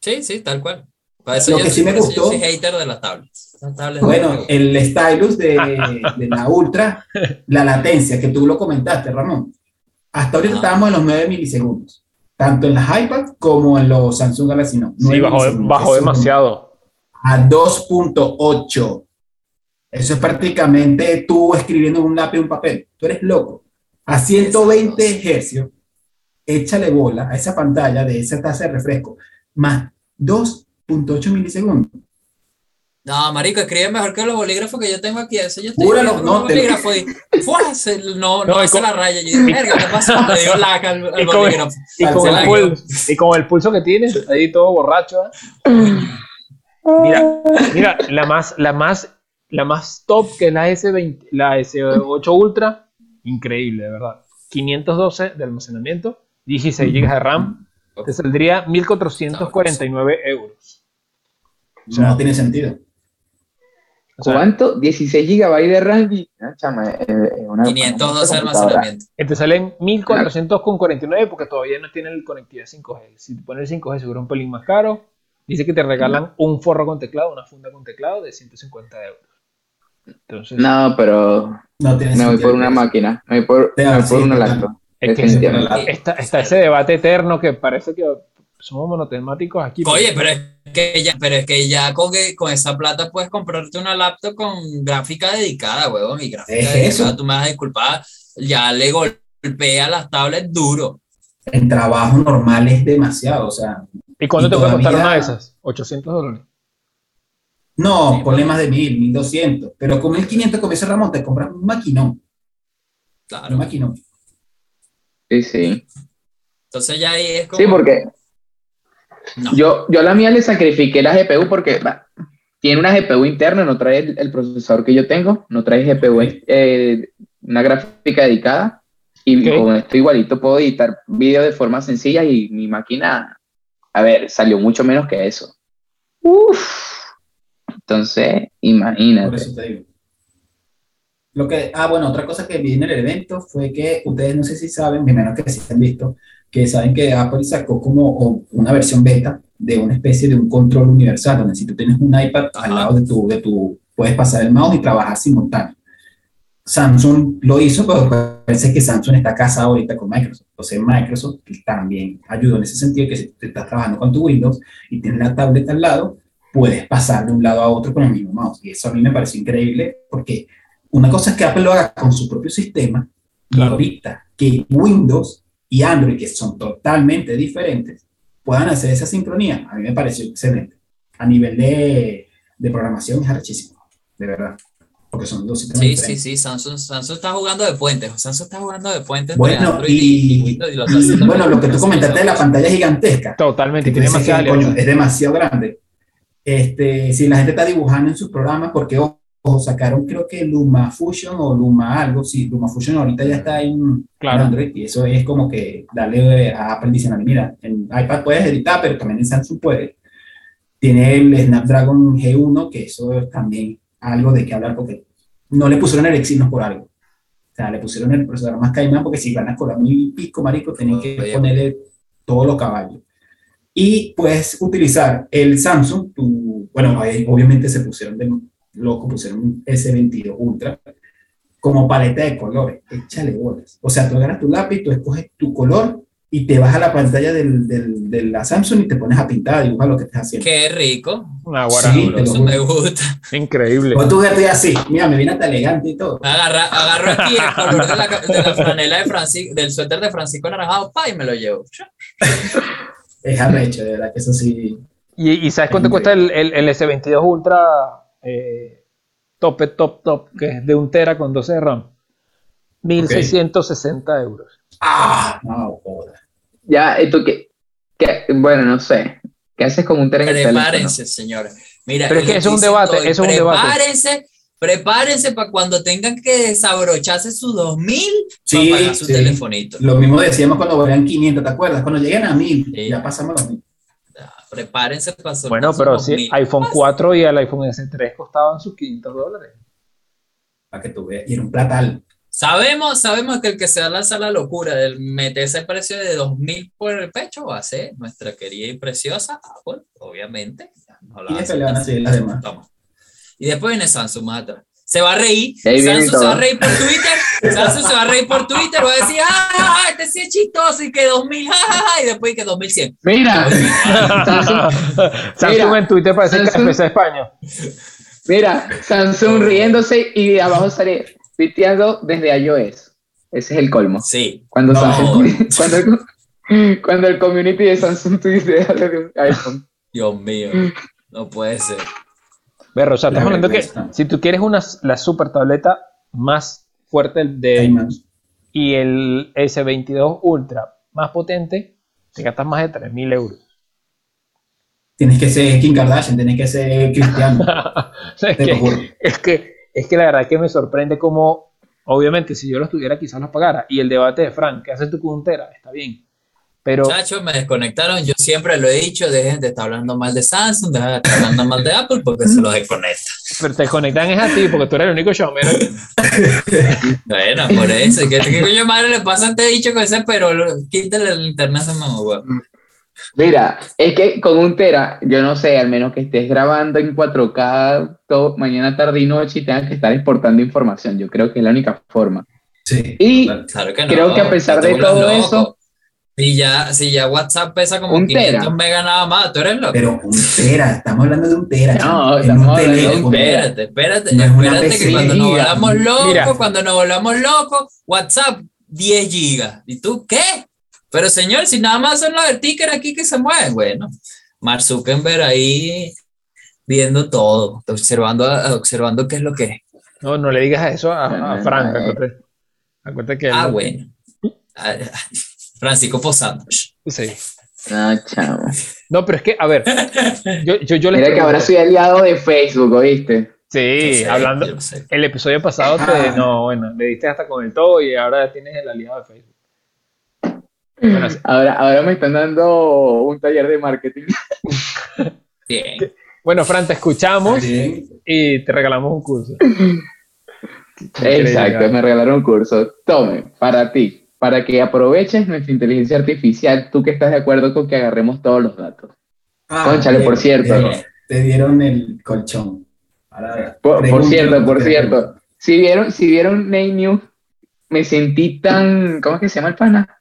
[SPEAKER 2] sí, sí, tal cual. Para eso
[SPEAKER 4] Lo
[SPEAKER 2] yo
[SPEAKER 4] que
[SPEAKER 2] soy-
[SPEAKER 4] sí me
[SPEAKER 2] yo
[SPEAKER 4] gustó-
[SPEAKER 2] soy hater de las tablets. Las tablets
[SPEAKER 4] Bueno,
[SPEAKER 2] no-
[SPEAKER 4] el stylus de, de la Ultra, la latencia que tú lo comentaste, Ramón. Hasta ahorita
[SPEAKER 2] Ajá.
[SPEAKER 4] estábamos en los 9 milisegundos, tanto en las iPad como en los Samsung Galaxy Note.
[SPEAKER 1] Sí,
[SPEAKER 4] 9
[SPEAKER 1] bajó, demasiado.
[SPEAKER 4] A 2.8. Eso es prácticamente tú escribiendo en un lápiz un papel. Tú eres loco. A 120 hercios, échale bola a esa pantalla de esa tasa de refresco, más 2.8 milisegundos.
[SPEAKER 2] No, marico, escribe mejor que los bolígrafos que yo tengo aquí. Eso yo estoy
[SPEAKER 4] Júralo,
[SPEAKER 2] escribiendo
[SPEAKER 4] no,
[SPEAKER 2] con
[SPEAKER 4] te-
[SPEAKER 2] un bolígrafo y ¡fua! Se- no, no,
[SPEAKER 1] No, y
[SPEAKER 2] hace
[SPEAKER 1] con-
[SPEAKER 2] la raya. Yo digo, verga, ¿qué pasó? Le dio laca al, al
[SPEAKER 1] Y con-
[SPEAKER 2] bolígrafo.
[SPEAKER 1] Y con, el pulso, y con el pulso que tiene, ahí todo borracho. ¿eh? Mira, mira, la más, la más, la más top que es la S20, la S8 Ultra, increíble, de verdad. 512 de almacenamiento, 16 GB de RAM, te saldría 1449 euros. O sea,
[SPEAKER 4] no tiene sentido.
[SPEAKER 3] ¿Cuánto? 16 GB de RAM. y- ah, chama, es- es una-
[SPEAKER 2] 512 de
[SPEAKER 3] una computadora.
[SPEAKER 2] almacenamiento.
[SPEAKER 1] te salen 1449 porque todavía no tiene el conectividad 5G. Si te pones el 5G seguro es un pelín más caro. Dice que te regalan un forro con teclado, una funda con teclado de 150 euros. Entonces,
[SPEAKER 3] No, pero
[SPEAKER 4] No tiene
[SPEAKER 3] me voy por una máquina. Me voy por, me voy por
[SPEAKER 4] sí,
[SPEAKER 3] una
[SPEAKER 4] total.
[SPEAKER 1] Es que está, está ese debate eterno que parece que somos monotemáticos aquí.
[SPEAKER 2] Oye, pero es que ya, pero es que ya con, con esa plata puedes comprarte una laptop con gráfica dedicada, huevón. Y gráfica
[SPEAKER 4] Es
[SPEAKER 2] dedicada,
[SPEAKER 4] eso.
[SPEAKER 2] tú me vas a disculpar, ya le golpea las tablets duro.
[SPEAKER 4] En trabajo normal es demasiado. O sea,
[SPEAKER 1] ¿Y cuánto
[SPEAKER 4] y
[SPEAKER 1] te puede costar una de esas? 800 dólares.
[SPEAKER 4] no,
[SPEAKER 2] Sí,
[SPEAKER 4] ponle más de 1000, 1200. Pero con 1500, como dice Ramón, te compras un maquinón. Un
[SPEAKER 2] Claro.
[SPEAKER 4] maquinón.
[SPEAKER 3] Sí, sí.
[SPEAKER 2] Entonces ya ahí es como.
[SPEAKER 3] Sí, porque
[SPEAKER 2] No.
[SPEAKER 3] yo, yo a la mía le sacrifiqué la GPU porque tiene una GPU interna, no trae el, el procesador que yo tengo, no trae GPU, eh, una gráfica dedicada. Y
[SPEAKER 1] Ok.
[SPEAKER 3] con esto igualito puedo editar video de forma sencilla y mi máquina, a ver, salió mucho menos que eso. Uf. Entonces,
[SPEAKER 4] Por
[SPEAKER 3] imagínate.
[SPEAKER 4] eso te digo. Lo que, ah, bueno, otra cosa que vi en el evento fue que ustedes no sé si saben, menos que sí han visto, que saben que Apple sacó como una versión beta de una especie de un control universal, donde si tú tienes un iPad al lado de tu, de tu, puedes pasar el mouse y trabajar simultáneo. Samsung lo hizo, pero parece que Samsung está casado ahorita con Microsoft. Entonces Microsoft también ayudó en ese sentido, que si tú estás trabajando con tu Windows y tienes la tablet al lado, puedes pasar de un lado a otro con el mismo mouse. Y eso a mí me pareció increíble porque una cosa es que Apple lo haga con su propio sistema y
[SPEAKER 1] Claro.
[SPEAKER 4] ahorita que Windows y Android, que son totalmente diferentes, puedan hacer esa sincronía. A mí me pareció excelente. A nivel de, de programación es archísimo, de verdad. porque son dos sistemas
[SPEAKER 2] Sí, sí,
[SPEAKER 4] diferentes.
[SPEAKER 2] sí, Samsung, Samsung está jugando de puentes. Samsung está jugando de puentes. entre
[SPEAKER 4] Bueno,
[SPEAKER 2] Android
[SPEAKER 4] y,
[SPEAKER 2] Windows y lo está
[SPEAKER 4] y, bueno, lo que tú comentaste de la pantalla gigantesca,
[SPEAKER 1] Totalmente,
[SPEAKER 4] que dices que, coño, es demasiado grande. Este, si la gente está dibujando en sus programas, porque ojo, sacaron creo que Luma Fusion o Luma algo, sí, Luma Fusion ahorita ya está en,
[SPEAKER 1] Claro.
[SPEAKER 4] en Android y eso es como que darle a Apple diciendo, mira, en iPad puedes editar, pero también en Samsung puedes. Tiene el Snapdragon G1, que eso es también algo de que hablar porque no le pusieron el Exynos por algo. O sea, le pusieron el procesador más caimán porque si van a cobrar mil pico, marico, tienen que
[SPEAKER 2] Oye.
[SPEAKER 4] ponerle todos los caballos. Y puedes utilizar el Samsung, tu, bueno, obviamente se pusieron de loco, pusieron un S22 Ultra como paleta de colores, échale bolas. O sea, tú agarras tu lápiz, tú escoges tu color y te vas a la pantalla del, del- de la Samsung y te pones a pintar, dibujar lo que estés haciendo.
[SPEAKER 2] Qué rico.
[SPEAKER 1] Una.
[SPEAKER 4] Sí,
[SPEAKER 2] Eso me gusta.
[SPEAKER 1] Increíble.
[SPEAKER 4] O tú así, mira, me viene hasta elegante y todo.
[SPEAKER 2] Agarra, agarro aquí el color de la, de la franela de Francisco, del suéter de Francisco Naranjado, pa, y me lo llevo.
[SPEAKER 4] Es arrecho, de verdad que eso sí.
[SPEAKER 1] ¿Y, y sabes cuánto cuesta el, el, el S22 Ultra eh, top, top, top, que es de un tera con 12 de RAM? 1660 euros.
[SPEAKER 4] Ah, no, joder.
[SPEAKER 3] Ya, ¿esto qué? qué? Bueno, no sé. ¿Qué haces con un tera en el teléfono?
[SPEAKER 2] Prepárense, señores. Mira,
[SPEAKER 1] Pero es que es un debate, es un debate.
[SPEAKER 2] Prepárense, prepárense para cuando tengan que desabrocharse sus 2000
[SPEAKER 4] Sí,
[SPEAKER 2] para pagar su
[SPEAKER 4] sí.
[SPEAKER 2] telefonito.
[SPEAKER 4] Lo mismo decíamos cuando valían 500, ¿te acuerdas? Cuando lleguen a 1000,
[SPEAKER 2] Sí.
[SPEAKER 4] ya pasamos los 1000.
[SPEAKER 2] Prepárense para
[SPEAKER 1] Bueno, pero
[SPEAKER 2] 2000.
[SPEAKER 1] si iPhone 4 y el iPhone S3 costaban sus 500 dólares.
[SPEAKER 4] Para que tú veas. Y era un platal.
[SPEAKER 2] Sabemos, sabemos que el que se lanza la locura del meter ese precio de 2000 por el pecho va a ser nuestra querida y preciosa Apple, obviamente. La
[SPEAKER 4] Y después le van a
[SPEAKER 2] así.
[SPEAKER 4] seguir las demás.
[SPEAKER 2] Toma. Y después viene Samsung más atrás. Se va a reír. Samsung se va a reír por Twitter. Samsung se va a reír por Twitter. Va a decir, ah, este sí es chistoso y que 2000, ja, ja, ja", y después que 2100.
[SPEAKER 3] Mira, Samsung,
[SPEAKER 1] en Twitter parece que
[SPEAKER 3] Samsung-
[SPEAKER 1] KFC España.
[SPEAKER 3] mira, Samsung riéndose y de abajo sale piteando desde iOS. Ese es el colmo.
[SPEAKER 2] Sí.
[SPEAKER 3] Cuando,
[SPEAKER 4] No.
[SPEAKER 3] Samsung- cuando, el, cuando el community de Samsung tuitea desde un iPhone.
[SPEAKER 2] Dios mío. No puede ser.
[SPEAKER 1] Pero, o sea, estamos
[SPEAKER 4] La
[SPEAKER 1] hablando que si tú quieres una, la super tableta más fuerte de y el S22 Ultra más potente, te gastas más de 3.000 euros.
[SPEAKER 4] Tienes que ser Kim Kardashian, tienes que ser cristiano.
[SPEAKER 1] Es, que, es, que, es que la verdad que me sorprende como, obviamente, si yo los tuviera quizás los pagara. Y el debate de Frank, ¿qué haces tú con un tera? Está bien. Pero
[SPEAKER 2] Muchachos, me desconectaron. Yo siempre lo he dicho, dejen de estar hablando mal de Samsung, dejen de estar hablando mal de Apple porque se los desconecta.
[SPEAKER 1] pero te conectan es a ti porque tú eres el único showman.
[SPEAKER 2] Bueno, por eso. ¿Qué, qué coño madre le pasa a este dicho con ese pero quítale el internet a mamá.
[SPEAKER 3] Mira, es que con un tera, yo no sé, al menos que estés grabando en 4K todo, mañana, tarde y noche y tengas que estar exportando información. Yo creo que es la única forma.
[SPEAKER 4] Sí.
[SPEAKER 3] Y
[SPEAKER 4] total.
[SPEAKER 2] Claro que no.
[SPEAKER 3] Creo que a pesar
[SPEAKER 2] te
[SPEAKER 3] de todo
[SPEAKER 2] loco.
[SPEAKER 3] eso-
[SPEAKER 2] Si ya, si ya WhatsApp pesa como
[SPEAKER 3] Un
[SPEAKER 2] 500
[SPEAKER 3] tera.
[SPEAKER 2] megas nada más, tú eres loco.
[SPEAKER 4] Pero un tera, estamos hablando de un tera.
[SPEAKER 3] No, estamos
[SPEAKER 4] un
[SPEAKER 3] hablando de un tera.
[SPEAKER 2] Espérate, espérate,
[SPEAKER 4] No
[SPEAKER 2] espérate que cuando nos volvamos locos,
[SPEAKER 1] Mira.
[SPEAKER 2] cuando nos volvamos locos, WhatsApp 10 gigas. ¿Y tú qué? Pero señor, si nada más son los de ticker aquí que se mueven, bueno. Mark Zuckerberg ahí viendo todo, observando, observando qué es lo que es.
[SPEAKER 1] No, no le digas eso a, a Frank. Acuérdate, acuérdate que él
[SPEAKER 2] Ah,
[SPEAKER 1] no-
[SPEAKER 2] bueno. Ah, ah, Francisco Posando.
[SPEAKER 1] Sí.
[SPEAKER 3] No, chamo.
[SPEAKER 1] No, pero es que, a ver, yo, yo, yo les
[SPEAKER 3] Mira que ahora soy aliado de Facebook, ¿oíste?
[SPEAKER 1] Sí,
[SPEAKER 2] sé,
[SPEAKER 1] hablando. El episodio pasado te.
[SPEAKER 4] Ah.
[SPEAKER 1] No, bueno, le diste hasta con el todo y ahora ya tienes el aliado de Facebook. Bueno, sí.
[SPEAKER 3] Ahora, ahora me están dando un taller de marketing.
[SPEAKER 2] Bien.
[SPEAKER 1] Bueno, Fran, te escuchamos
[SPEAKER 4] Bien.
[SPEAKER 1] y te regalamos un curso.
[SPEAKER 3] Exacto, me regalaron un curso. Tome, para ti, para que aproveches nuestra inteligencia artificial, tú que estás de acuerdo con que agarremos todos los datos.
[SPEAKER 4] Ah,
[SPEAKER 3] Cónchale,
[SPEAKER 4] bien,
[SPEAKER 3] por cierto.
[SPEAKER 4] Te dieron el colchón. Ahora,
[SPEAKER 3] Por, cierto, por cierto, si vieron, si vieron Nate News, me sentí tan, ¿cómo es que se llama el pana?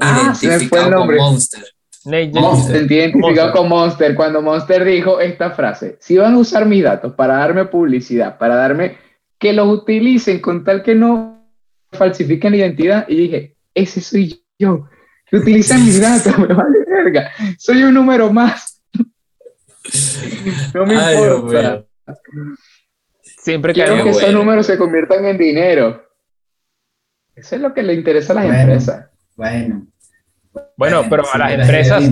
[SPEAKER 3] Ah, se me fue el
[SPEAKER 2] con
[SPEAKER 3] nombre.
[SPEAKER 2] Monster.
[SPEAKER 1] Nate,
[SPEAKER 4] Monster.
[SPEAKER 3] sentí identificado
[SPEAKER 1] Monster.
[SPEAKER 3] con Monster cuando Monster dijo esta frase. Si van a usar mis datos para darme publicidad, para darme que los utilicen con tal que no falsifiquen la identidad, y dije, ese soy yo. Que utilizan mis datos, me vale verga. Soy un número más. No me
[SPEAKER 2] Ay,
[SPEAKER 3] importa.
[SPEAKER 1] Siempre
[SPEAKER 3] Quiero que esos números se conviertan en dinero. Eso es lo que le interesa a las
[SPEAKER 4] Bueno.
[SPEAKER 3] empresas.
[SPEAKER 4] Bueno.
[SPEAKER 1] Bueno, pero a las empresas,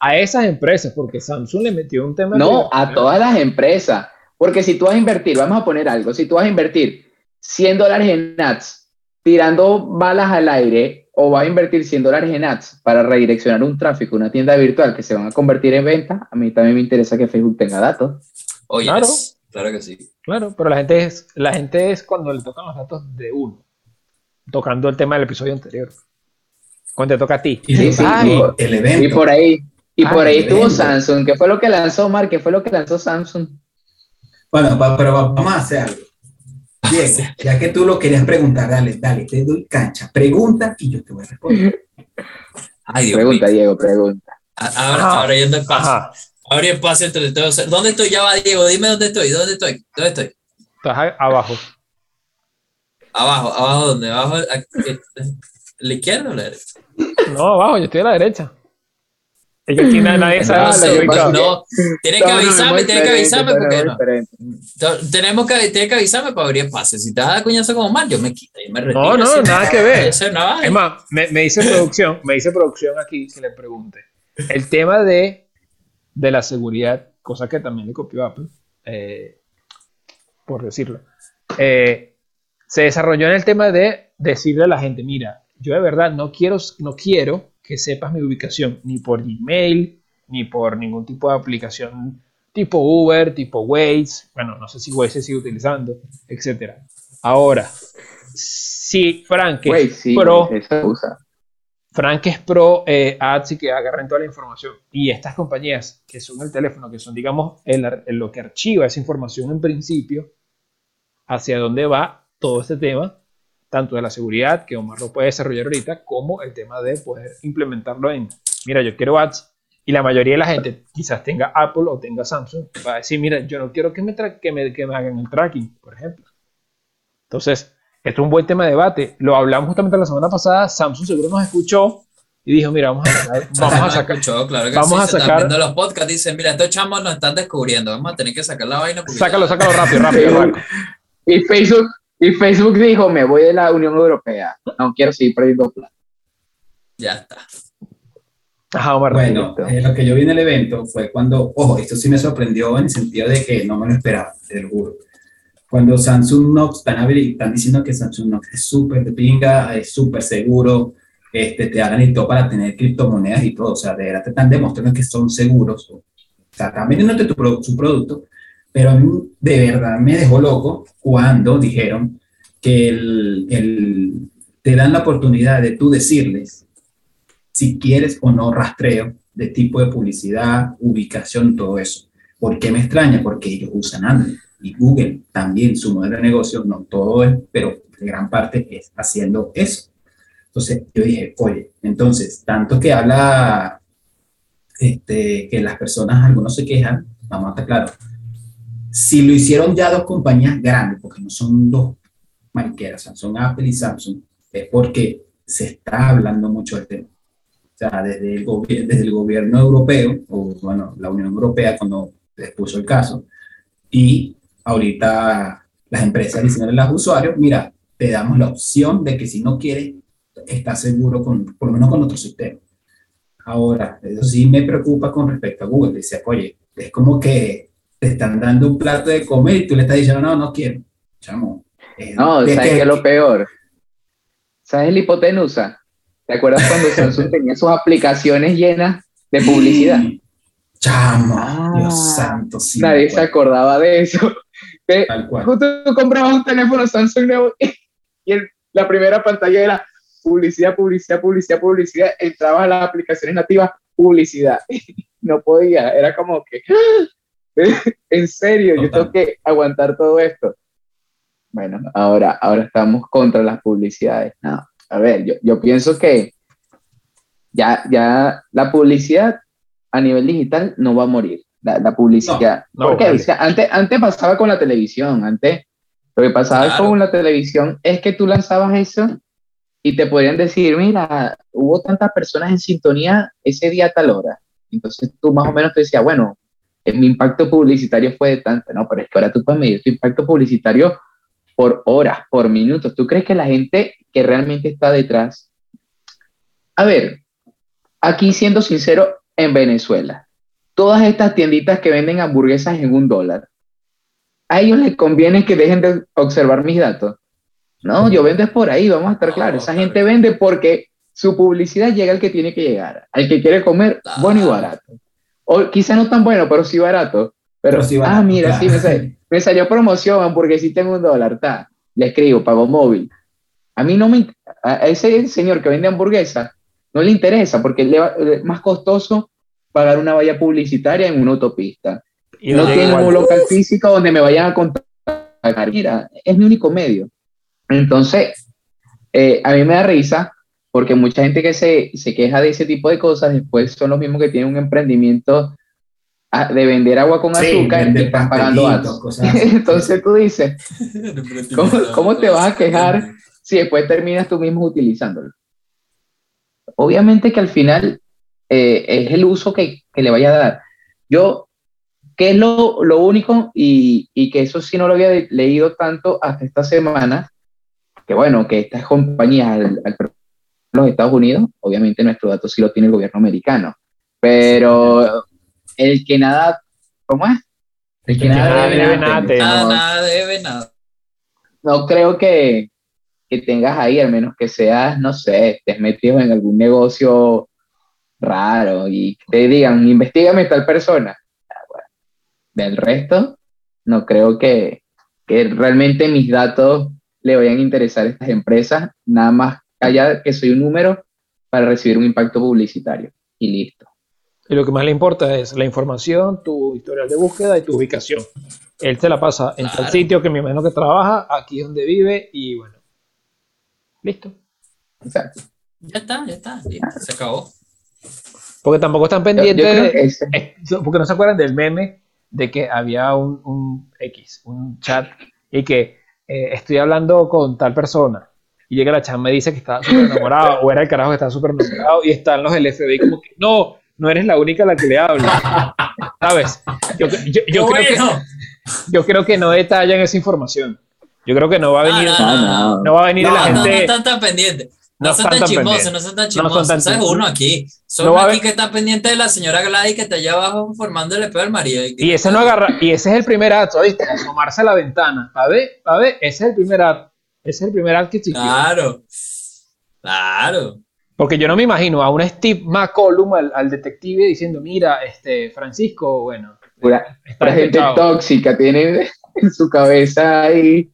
[SPEAKER 1] a esas empresas, porque Samsung le metió un tema.
[SPEAKER 3] No, a todas las empresas. Porque si tú vas a invertir, vamos a poner algo, si tú vas a invertir 100 dólares en ads tirando balas al aire o vas a invertir 100 dólares en ads para redireccionar un tráfico, una tienda virtual que se van a convertir en venta, a mí también me interesa que Facebook tenga datos.
[SPEAKER 2] Oye,
[SPEAKER 1] Claro.
[SPEAKER 2] claro que sí.
[SPEAKER 1] Claro, pero la gente es, la gente es cuando le tocan los datos de uno, tocando el tema del episodio anterior. Cuando te toca a ti.
[SPEAKER 4] y
[SPEAKER 3] Sí,
[SPEAKER 4] lo-
[SPEAKER 3] sí,
[SPEAKER 4] y
[SPEAKER 3] y-
[SPEAKER 4] el evento.
[SPEAKER 3] Y por ahí, y
[SPEAKER 1] Ah,
[SPEAKER 3] por ahí estuvo
[SPEAKER 4] evento.
[SPEAKER 3] Samsung. ¿Qué fue lo que lanzó Mar? ¿Qué fue lo que lanzó Samsung?
[SPEAKER 4] Bueno, pa- pero va- vamos a hacer algo. Ya que tú lo querías preguntar, dale, dale, te doy cancha. Pregunta y yo te voy a responder.
[SPEAKER 2] Ay, Dios
[SPEAKER 3] Pregunta,
[SPEAKER 2] mío.
[SPEAKER 3] Diego, pregunta.
[SPEAKER 2] Ahora,
[SPEAKER 1] Ajá.
[SPEAKER 2] ahora yendo espacio.
[SPEAKER 1] Ajá.
[SPEAKER 2] Ahora espacio entre todos. ¿Dónde estoy? Ya va, Diego. Dime dónde estoy. ¿Dónde estoy? ¿Dónde estoy?
[SPEAKER 1] Estás abajo.
[SPEAKER 2] Abajo, abajo, ¿dónde? Abajo, eh, ¿la izquierda o la derecha?
[SPEAKER 1] No, abajo, yo estoy a la derecha. Es que aquí na- nadie sabe
[SPEAKER 3] Ah,
[SPEAKER 1] dónde estoy
[SPEAKER 3] que
[SPEAKER 2] No, avisarme, tienen que avisarme porque no. Tenemos que, tienen que avisarme para abrir espacio. Si te das cuñazo como mal, yo me quito. Yo me retiro.
[SPEAKER 1] No, no, nada que ver.
[SPEAKER 2] Es
[SPEAKER 1] más, me, me dice producción, me dice producción aquí que le pregunte. El tema de, de la seguridad, cosa que también le copió Apple, eh, por decirlo, eh, se desarrolló en el tema de decirle a la gente, mira, yo de verdad no quiero, no quiero que sepas mi ubicación, ni por Gmail, ni por ningún tipo de aplicación tipo Uber, tipo Waze, bueno, no sé si Waze se sigue utilizando, etcétera. Ahora, si Frank es
[SPEAKER 3] Güey, sí,
[SPEAKER 1] pro,
[SPEAKER 3] usa.
[SPEAKER 1] Frank es pro eh, ads y que agarren toda la información. Y estas compañías que son el teléfono, que son, digamos, el el- lo que archiva esa información en principio, hacia dónde va todo este tema, tanto de la seguridad, que Omar lo puede desarrollar ahorita, como el tema de poder implementarlo en, mira, yo quiero ads. Y la mayoría de la gente, quizás tenga Apple o tenga Samsung, va a decir, mira, yo no quiero que me, tra- que me, que me hagan el tracking, por ejemplo. Entonces, esto es un buen tema de debate. Lo hablamos justamente la semana pasada. Samsung seguro nos escuchó y dijo, mira, vamos a sacar, vamos a sacar,
[SPEAKER 2] escuchó, claro que
[SPEAKER 1] vamos
[SPEAKER 2] sí,
[SPEAKER 1] a sacar-
[SPEAKER 2] los podcasts, dicen, mira, estos chamos nos están descubriendo, vamos a tener que sacar la vaina.
[SPEAKER 1] sácalo,
[SPEAKER 2] ya-
[SPEAKER 1] sácalo rápido, rápido, rápido.
[SPEAKER 3] Y Facebook, y Facebook dijo, me voy de la Unión Europea. No quiero seguir perdiendo plata.
[SPEAKER 2] Ya está.
[SPEAKER 1] Ajá.
[SPEAKER 4] Bueno, eh, lo que yo vi en el evento fue cuando, ojo, esto sí me sorprendió en el sentido de que no me lo esperaba, te lo juro. Cuando Samsung Knox están, están diciendo que Samsung Knox es súper de pinga, es súper seguro, este, te hablan y todo para tener criptomonedas y todo, o sea, de verdad te están demostrando que son seguros, o sea, están vendiéndote tu, su producto, pero a mí de verdad me dejó loco cuando dijeron que el, el- te dan la oportunidad de tú decirles si quieres o no rastreo de tipo de publicidad, ubicación, todo eso. ¿Por qué me extraña? Porque ellos usan Android y Google también, su modelo de negocio, no todo es, pero gran parte es haciendo eso. Entonces yo dije, oye, entonces, tanto que habla este, que las personas, algunos se quejan, vamos a estar claros, si lo hicieron ya dos compañías grandes, porque no son dos mariqueras, son Apple y Samsung, es porque se está hablando mucho del tema. O sea, desde el, desde el gobierno europeo, o bueno, la Unión Europea cuando les puso el caso, y ahorita las empresas diciéndole a los usuarios, mira, te damos la opción de que si no quieres, estás seguro con, por lo menos con otro sistema. Ahora, eso sí me preocupa con respecto a Google. Dice, oye, es como que te están dando un plato de comer y tú le estás diciendo, no, no quiero. Chamo. eh,
[SPEAKER 3] No,
[SPEAKER 4] ¿qué-
[SPEAKER 3] ¿sabes
[SPEAKER 4] qué-
[SPEAKER 3] es lo peor? ¿Sabes el hipotenusa? ¿Te acuerdas cuando Samsung tenía sus aplicaciones llenas de publicidad?
[SPEAKER 4] Chamo,
[SPEAKER 3] Ah.
[SPEAKER 4] Dios santo, sí.
[SPEAKER 3] Nadie se acordaba de eso.
[SPEAKER 4] Tal cual.
[SPEAKER 3] justo tú comprabas un teléfono Samsung nuevo y el- la primera pantalla era publicidad, publicidad, publicidad, publicidad. Entrabas a las aplicaciones nativas, publicidad. No podía, era como que, en serio, yo tengo que aguantar todo esto. Bueno, ahora, ahora estamos contra las publicidades. No, a ver, yo, yo pienso que ya, ya la publicidad a nivel digital no va a morir. La, la publicidad.
[SPEAKER 1] No,
[SPEAKER 3] ¿Por qué?
[SPEAKER 1] vale.
[SPEAKER 3] O sea, antes, antes pasaba con la televisión. Antes, lo que pasaba
[SPEAKER 2] Claro.
[SPEAKER 3] con la televisión es que tú lanzabas eso y te podrían decir, mira, hubo tantas personas en sintonía ese día a tal hora. Entonces tú más o menos te decías, bueno, mi impacto publicitario fue de tanto, no, pero es que ahora tú puedes medir tu impacto publicitario por horas, por minutos. ¿Tú crees que la gente que realmente está detrás... A ver, aquí siendo sincero, en Venezuela, todas estas tienditas que venden hamburguesas en un dólar, a ellos les conviene que dejen de observar mis datos. No, yo vendo es por ahí, vamos a estar claros. Esa gente vende porque su publicidad llega al que tiene que llegar, al que quiere comer bueno y barato. O quizá no tan bueno, pero sí barato. Pero,
[SPEAKER 4] sí
[SPEAKER 3] ah,
[SPEAKER 4] barato,
[SPEAKER 3] mira,
[SPEAKER 4] claro.
[SPEAKER 3] sí, me salió, me salió promoción, hamburguesita en un dólar, ta. Le escribo, pago móvil. A mí no me, a a ese señor que vende hamburguesa no le interesa porque le va- es más costoso pagar una valla publicitaria en una autopista.
[SPEAKER 1] Y
[SPEAKER 3] no tiene un local físico donde me vayan a contactar. Mira, es mi único medio. Entonces, eh, a mí me da risa porque mucha gente que se, se queja de ese tipo de cosas después son los mismos que tienen un emprendimiento ah, de vender agua con
[SPEAKER 4] Sí,
[SPEAKER 3] azúcar y están pagando
[SPEAKER 4] así.
[SPEAKER 3] Entonces tú dices, ¿Cómo- cómo te vas a quejar? si después terminas tú mismo utilizándolo. Obviamente que al final eh, es el uso que, que le vaya a dar. Yo, ¿qué es lo, lo único? Y, y que eso sí no lo había leído tanto hasta esta semana, que bueno, que estas compañías al, al los Estados Unidos, obviamente nuestro dato sí lo tiene el gobierno americano, pero el que nada, ¿cómo es? El que nada debe,
[SPEAKER 1] debe,
[SPEAKER 3] nada
[SPEAKER 2] debe, nada.
[SPEAKER 3] no creo que, que tengas ahí, al menos que seas, no sé, estés metido en algún negocio raro y te digan, investigame tal persona. Ah, bueno. Del resto, no creo que, que realmente mis datos le vayan a interesar a estas empresas, nada más allá que soy un número para recibir un impacto publicitario y listo.
[SPEAKER 1] Y lo que más le importa es la información, tu historial de búsqueda y tu ubicación. Él se la pasa en tal sitio que me imagino que trabaja, aquí es donde vive y bueno. Listo.
[SPEAKER 3] Exacto.
[SPEAKER 2] Ya está, ya está. listo, Se acabó.
[SPEAKER 1] Porque tampoco están pendientes
[SPEAKER 3] yo creo
[SPEAKER 1] de-
[SPEAKER 3] que ese-
[SPEAKER 1] Eh, porque no se acuerdan del meme de que había un, un X, un chat, y que eh, estoy hablando con tal persona, y llega la chama y dice que estaba súper enamorado, o era el carajo que estaba súper enamorado, y están los del FBI como que, no, no eres la única a la que le habla, ¿sabes? Yo, yo- yo
[SPEAKER 2] Qué
[SPEAKER 1] creo que, yo creo que no detallan esa información. Yo creo que no va a venir,
[SPEAKER 2] No,
[SPEAKER 3] Ah, no.
[SPEAKER 1] no va a venir
[SPEAKER 2] No,
[SPEAKER 1] la
[SPEAKER 2] no, no
[SPEAKER 1] gente...
[SPEAKER 2] están tan pendientes. No,
[SPEAKER 1] No
[SPEAKER 2] son
[SPEAKER 1] están
[SPEAKER 2] tan chismosos, no son tan
[SPEAKER 1] No son
[SPEAKER 2] chismosos.
[SPEAKER 1] tan.
[SPEAKER 2] Uno aquí. Son
[SPEAKER 1] No
[SPEAKER 2] aquí que está pendiente de la señora Gladys que está allá abajo formándole peor al marido.
[SPEAKER 1] Y ese no agarra, y ese es el primer acto, ¿viste? Asomarse a la ventana. A ver, a ver, ese es el primer acto. Ese es el primer existió.
[SPEAKER 2] Claro. Claro.
[SPEAKER 1] Porque yo no me imagino a un Steve McCollum, al, al detective, diciendo, mira, este, Francisco, bueno,
[SPEAKER 3] Pura- La gente
[SPEAKER 1] despechado".
[SPEAKER 3] tóxica tiene en su cabeza ahí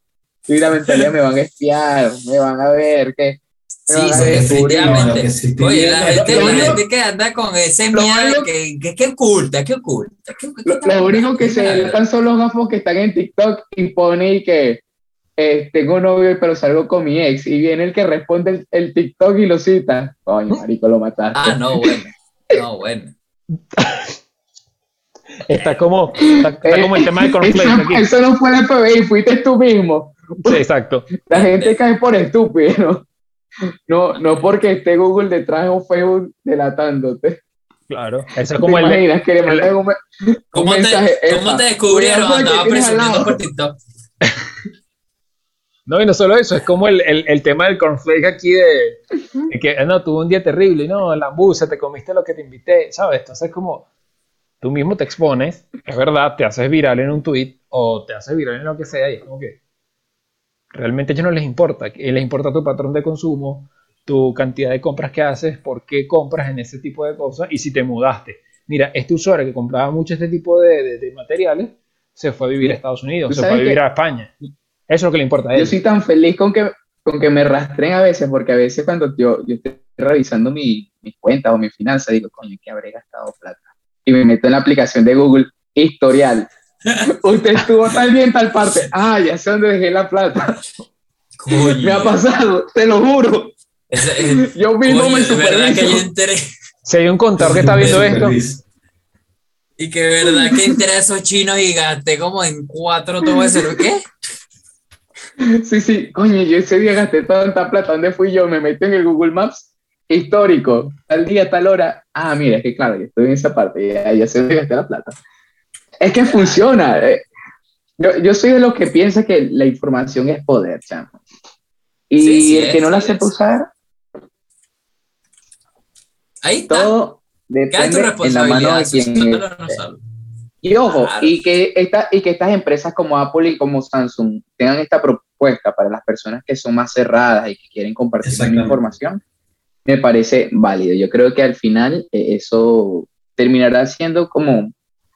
[SPEAKER 3] y la mentalidad me van a espiar, me van a ver, que
[SPEAKER 2] Sí, sí,
[SPEAKER 4] no,
[SPEAKER 2] definitivamente.
[SPEAKER 4] sí
[SPEAKER 2] Oye, la gente,
[SPEAKER 3] lo
[SPEAKER 2] la gente que anda con ese miedo que, que, que oculta, que oculta. Que, que
[SPEAKER 3] Lo, lo único que se delatan son los gafos que están en TikTok y pone y que eh, tengo novio pero salgo con mi ex y viene el que responde el, el TikTok y lo cita. Coño, marico, lo mataste.
[SPEAKER 2] Ah, no, bueno. No, bueno.
[SPEAKER 1] Está como, está, está como el tema del
[SPEAKER 3] eso,
[SPEAKER 1] cornflakes aquí.
[SPEAKER 3] eso no fue el FBI, fuiste tú mismo.
[SPEAKER 1] Sí, exacto.
[SPEAKER 3] La gente cae por estúpido, ¿no? No, no porque esté Google detrás o Facebook delatándote.
[SPEAKER 1] Claro. Eso es
[SPEAKER 3] ¿Te
[SPEAKER 1] como el,
[SPEAKER 3] imaginas que le mandan un,
[SPEAKER 2] ¿Cómo te,
[SPEAKER 3] mensaje?
[SPEAKER 2] ¿cómo
[SPEAKER 3] "Epa,
[SPEAKER 2] te descubrieron? Andaba presumiendo
[SPEAKER 3] lado".
[SPEAKER 2] por TikTok.
[SPEAKER 1] No, y no solo eso, es como el, el, el tema del cornflake aquí de, de que, no, tuve un día terrible, y no, la busa, te comiste lo que te invité, ¿sabes? Entonces, como tú mismo te expones, es verdad, te haces viral en un tweet o te haces viral en lo que sea, y es como que realmente a ellos no les importa, que les importa tu patrón de consumo, tu cantidad de compras que haces, por qué compras en ese tipo de cosas, y si te mudaste. Mira, este usuario que compraba mucho este tipo de, de- de materiales, se fue a vivir a Estados Unidos, se fue a vivir
[SPEAKER 3] que-
[SPEAKER 1] a España. Eso es lo que le importa a
[SPEAKER 3] Yo soy tan feliz con que, con que me rastren a veces, porque a veces cuando yo, yo estoy revisando mi- mis cuentas o mis finanzas, digo, coño, que habré gastado plata. Y me meto en la aplicación de Google, historial. Usted estuvo tal día en tal parte. Ah, ya sé dónde dejé la plata.
[SPEAKER 2] Coño.
[SPEAKER 3] Me ha pasado, te lo juro.
[SPEAKER 2] Ese- eh,
[SPEAKER 3] Yo mismo
[SPEAKER 2] coño,
[SPEAKER 3] me superviso.
[SPEAKER 1] Si hay un contador que está viendo esto.
[SPEAKER 2] Y que verdad que entré a esos chinos y gasté como en cuatro tubos de cerveza. ¿Qué?
[SPEAKER 3] Sí, sí, coño, yo ese día gasté tanta plata. ¿Dónde fui yo? Me meto en el Google Maps histórico, tal día, tal hora. Ah, mira, es que claro, yo estoy en esa parte, ya, ya sé dónde gasté la plata. Es que funciona. eh. Yo, yo soy de los que piensa que la información es poder, chamo. Y
[SPEAKER 2] Sí, sí
[SPEAKER 3] el que
[SPEAKER 2] es,
[SPEAKER 3] no la
[SPEAKER 2] sí
[SPEAKER 3] sepa usar,
[SPEAKER 2] Ahí está.
[SPEAKER 3] todo depende en la mano de quien
[SPEAKER 2] no.
[SPEAKER 3] Y ojo,
[SPEAKER 2] Claro.
[SPEAKER 3] y, que esta, y que estas empresas como Apple y como Samsung tengan esta propuesta para las personas que son más cerradas y que quieren compartir información, me parece válido. Yo creo que al final eh, eso terminará siendo como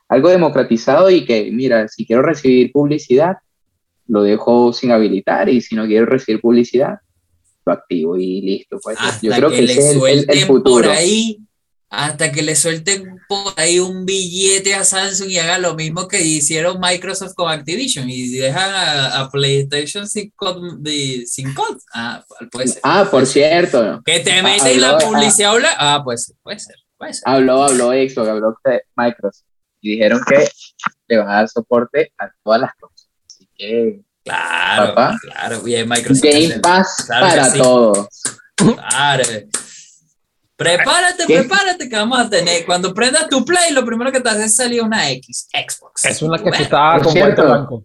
[SPEAKER 3] algo democratizado y que, mira, si quiero recibir publicidad, lo dejo sin habilitar y si no quiero recibir publicidad, lo activo y listo. Pues.
[SPEAKER 2] Hasta
[SPEAKER 3] Yo creo
[SPEAKER 2] que,
[SPEAKER 3] que,
[SPEAKER 2] le
[SPEAKER 3] ese es el- el, el
[SPEAKER 2] por
[SPEAKER 3] futuro.
[SPEAKER 2] ahí, hasta que le suelten por ahí un billete a Samsung y haga lo mismo que hicieron Microsoft con Activision y dejan a, a PlayStation sin code. de- sin code. Ah, puede ser.
[SPEAKER 3] Ah, por cierto,
[SPEAKER 2] Que te
[SPEAKER 3] ah,
[SPEAKER 2] meten la
[SPEAKER 3] habló-
[SPEAKER 2] publicidad. habla- Ah, pues puede ser, puede ser.
[SPEAKER 3] habló, habló Xbox, habló Microsoft y dijeron que le van a dar soporte a todas las cosas. Así que
[SPEAKER 2] Claro,
[SPEAKER 3] Papá.
[SPEAKER 2] claro. Bien, Microsoft.
[SPEAKER 3] Game Pass
[SPEAKER 2] Claro
[SPEAKER 3] para
[SPEAKER 2] sí.
[SPEAKER 3] todos.
[SPEAKER 2] Claro. Prepárate,
[SPEAKER 1] ¿Qué?
[SPEAKER 2] prepárate que vamos a tener. Cuando prendas tu play, lo primero que te hace es salir una X, Xbox.
[SPEAKER 1] Es una que
[SPEAKER 2] "Bueno,
[SPEAKER 3] Por
[SPEAKER 1] con
[SPEAKER 3] cierto.
[SPEAKER 1] Blanco.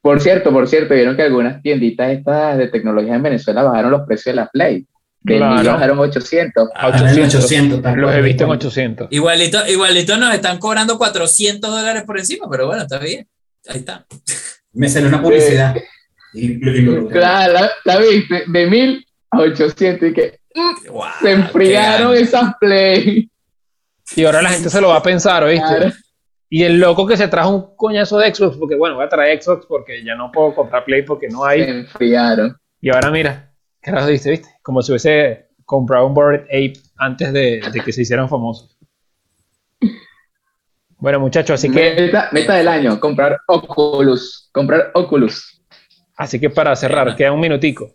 [SPEAKER 3] Por cierto, por cierto, vieron que algunas tienditas estas de tecnología en Venezuela bajaron los precios de la Play. De
[SPEAKER 1] Claro.
[SPEAKER 3] mil bajaron 800.
[SPEAKER 1] A
[SPEAKER 2] Ah,
[SPEAKER 4] Están en
[SPEAKER 1] 800.
[SPEAKER 4] 800. tal
[SPEAKER 1] Los he visto en 800.
[SPEAKER 2] Igualito, igualito nos están cobrando 400 dólares por encima, pero bueno, está bien. Ahí está.
[SPEAKER 4] Me salió una publicidad. Y, y lo-
[SPEAKER 3] Claro, la, la viste, de 1000 a 800 y que
[SPEAKER 2] Wow,
[SPEAKER 3] se enfriaron esas Play.
[SPEAKER 1] Y ahora la gente se lo va a pensar, ¿oíste?
[SPEAKER 3] Claro.
[SPEAKER 1] Y el loco que se trajo un coñazo de Xbox, porque bueno, voy a traer Xbox porque ya no puedo comprar Play porque no
[SPEAKER 3] Se
[SPEAKER 1] hay.
[SPEAKER 3] enfriaron.
[SPEAKER 1] Y ahora mira, ¿qué carajo dice, viste? Como si hubiese comprado un Bored Ape antes de, de que se hicieran famosos. Bueno, muchachos, así que,
[SPEAKER 3] Meta, meta del año, comprar Oculus. Comprar Oculus.
[SPEAKER 1] así que para cerrar, queda un minutico.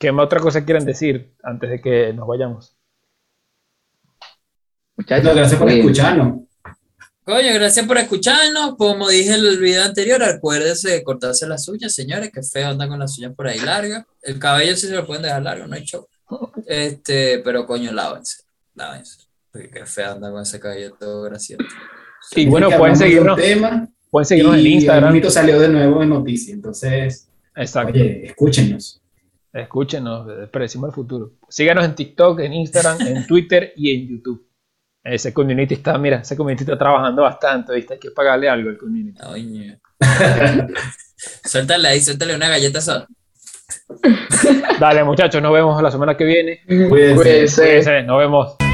[SPEAKER 1] ¿Qué más otra cosa quieren decir antes de que nos vayamos?
[SPEAKER 3] Muchachos,
[SPEAKER 4] No, gracias por escucharnos.
[SPEAKER 2] Coño, gracias por escucharnos. Como dije en el video anterior, acuérdense de cortarse las uñas, señores, que feo andar con las uñas por ahí largas. El cabello sí se lo pueden dejar largo, no hay show. Este, pero coño, lávense, lávense. Porque qué feo andar con ese cabello todo gracioso.
[SPEAKER 1] Y bueno,
[SPEAKER 4] Que
[SPEAKER 1] pueden seguirnos,
[SPEAKER 4] tema
[SPEAKER 1] pueden seguirnos en
[SPEAKER 4] y
[SPEAKER 1] Instagram.
[SPEAKER 4] el mito salió de nuevo en noticias. Entonces,
[SPEAKER 1] Exacto.
[SPEAKER 4] oye, escúchenos.
[SPEAKER 1] Escúchenos, predecimos el futuro. Síganos en TikTok, en Instagram, en Twitter y en YouTube. Ese community está, mira, ese community está trabajando bastante, ¿viste? Hay que pagarle algo al community.
[SPEAKER 2] Coño. suéltale ahí, suéltale una galleta soda.
[SPEAKER 1] Dale, muchachos, nos vemos la semana que viene.
[SPEAKER 4] Cuídense.
[SPEAKER 3] Cuídense.
[SPEAKER 1] Cuídense, nos vemos.